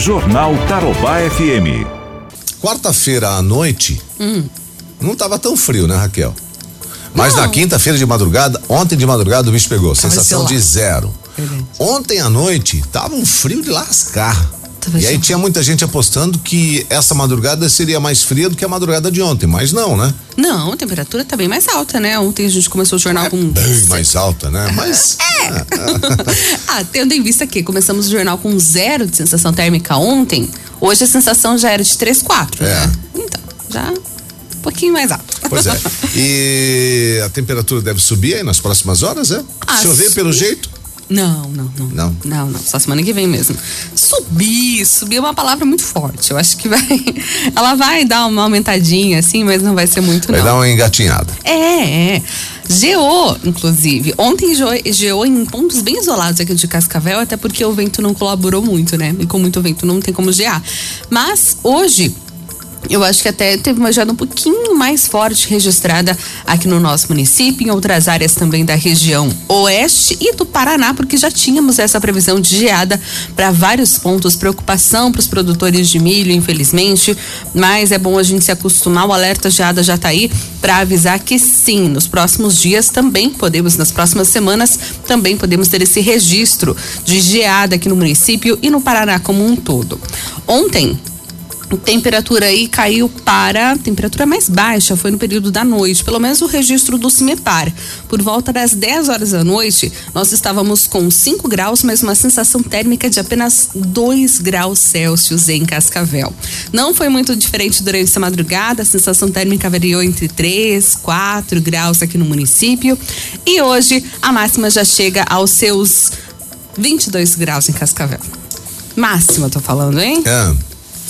Jornal Tarobá FM. Quarta-feira à noite, Hum. não tava tão frio, né, Raquel? Mas Não. na quinta-feira de madrugada, ontem de madrugada o bicho pegou, sensação de zero. Ontem à noite, tava um frio de lascar. E aí tinha muita gente apostando que essa madrugada seria mais fria do que a madrugada de ontem, mas não, né? Não, a temperatura tá bem mais alta, né? Ontem a gente começou o jornal com. Bem mais alta, né? Mas ah, tendo em vista que começamos o jornal com zero de sensação térmica ontem, hoje a sensação já era de 3, 4, É. né? Então, já um pouquinho mais alto. Pois é. E a temperatura deve subir aí nas próximas horas, é? Ah, Chover pelo jeito? Não, não, não. Não? Não, não. Só semana que vem mesmo. Subir, subir é uma palavra muito forte. Eu acho que vai. Ela vai dar uma aumentadinha, assim, mas não vai ser muito, Vai não. dar uma engatinhada. É, é. Geou, inclusive. Ontem geou, geou em pontos bem isolados aqui de Cascavel, até porque o vento não colaborou muito, né? E com muito vento não tem como gear. Mas hoje. Eu acho que até teve uma geada um pouquinho mais forte registrada aqui no nosso município, em outras áreas também da região oeste e do Paraná, porque já tínhamos essa previsão de geada para vários pontos. Preocupação para os produtores de milho, infelizmente, mas é bom a gente se acostumar. O alerta geada já está aí para avisar que sim, nos próximos dias também podemos, nas próximas semanas, também podemos ter esse registro de geada aqui no município e no Paraná como um todo. Ontem, temperatura aí caiu para temperatura mais baixa, foi no período da noite, pelo menos o registro do CIMEPAR. Por volta das 10 horas da noite, nós estávamos com 5 graus, mas uma sensação térmica de apenas 2 graus Celsius em Cascavel. Não foi muito diferente durante essa madrugada, a sensação térmica variou entre 3, 4 graus aqui no município. E hoje a máxima já chega aos seus 22 graus em Cascavel. Máxima, tô falando, hein? É,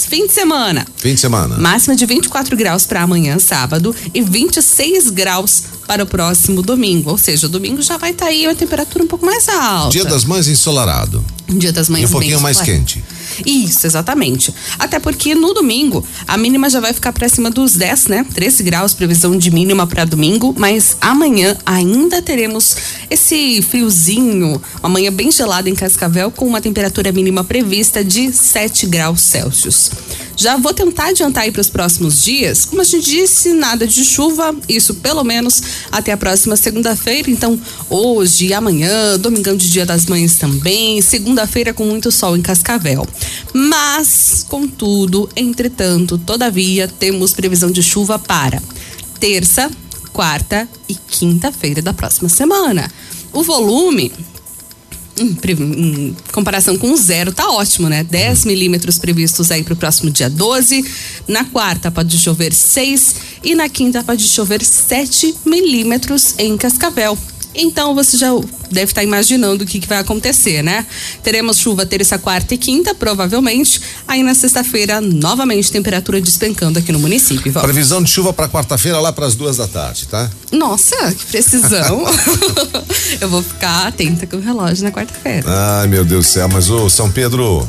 Fim de semana. fim de semana. Máxima de 24 graus para amanhã, sábado, e 26 graus para o próximo domingo. Ou seja, o domingo já vai estar aí uma temperatura um pouco mais alta. Dia das Mães ensolarado. Dia das Mães E um pouquinho mais quente. Isso, exatamente. Até porque no domingo a mínima já vai ficar para cima dos 10, né? 13 graus, previsão de mínima para domingo, mas amanhã ainda teremos esse friozinho, uma manhã bem gelada em Cascavel, com uma temperatura mínima prevista de 7 graus Celsius. Já vou tentar adiantar aí para os próximos dias. Como a gente disse, nada de chuva, isso pelo menos até a próxima segunda-feira. Então, hoje amanhã, domingão de Dia das Mães também, segunda-feira com muito sol em Cascavel. Mas, contudo, entretanto, todavia, temos previsão de chuva para terça, quarta e quinta-feira da próxima semana. O volume em, pre- em comparação com o zero, tá ótimo, né? 10 milímetros previstos aí pro próximo dia 12. Na quarta pode chover 6 e na quinta pode chover 7 milímetros em Cascavel. Então você já deve estar imaginando o que, que vai acontecer, né? Teremos chuva terça, quarta e quinta, provavelmente. Aí na sexta-feira, novamente, temperatura despencando aqui no município. Val. Previsão de chuva para quarta-feira lá para as duas da tarde, tá? Nossa, que precisão! Eu vou ficar atenta com o relógio na quarta-feira. Ai, meu Deus do céu, mas o São Pedro,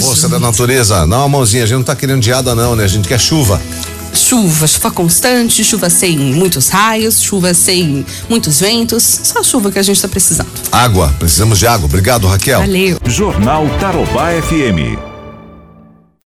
força da natureza, dá uma mãozinha, a gente não tá querendo geada não, né? A gente quer chuva. Chuva, chuva constante, chuva sem muitos raios, chuva sem muitos ventos, só a chuva que a gente tá precisando. Água, precisamos de água. Obrigado, Raquel. Valeu. Jornal Tarobá FM.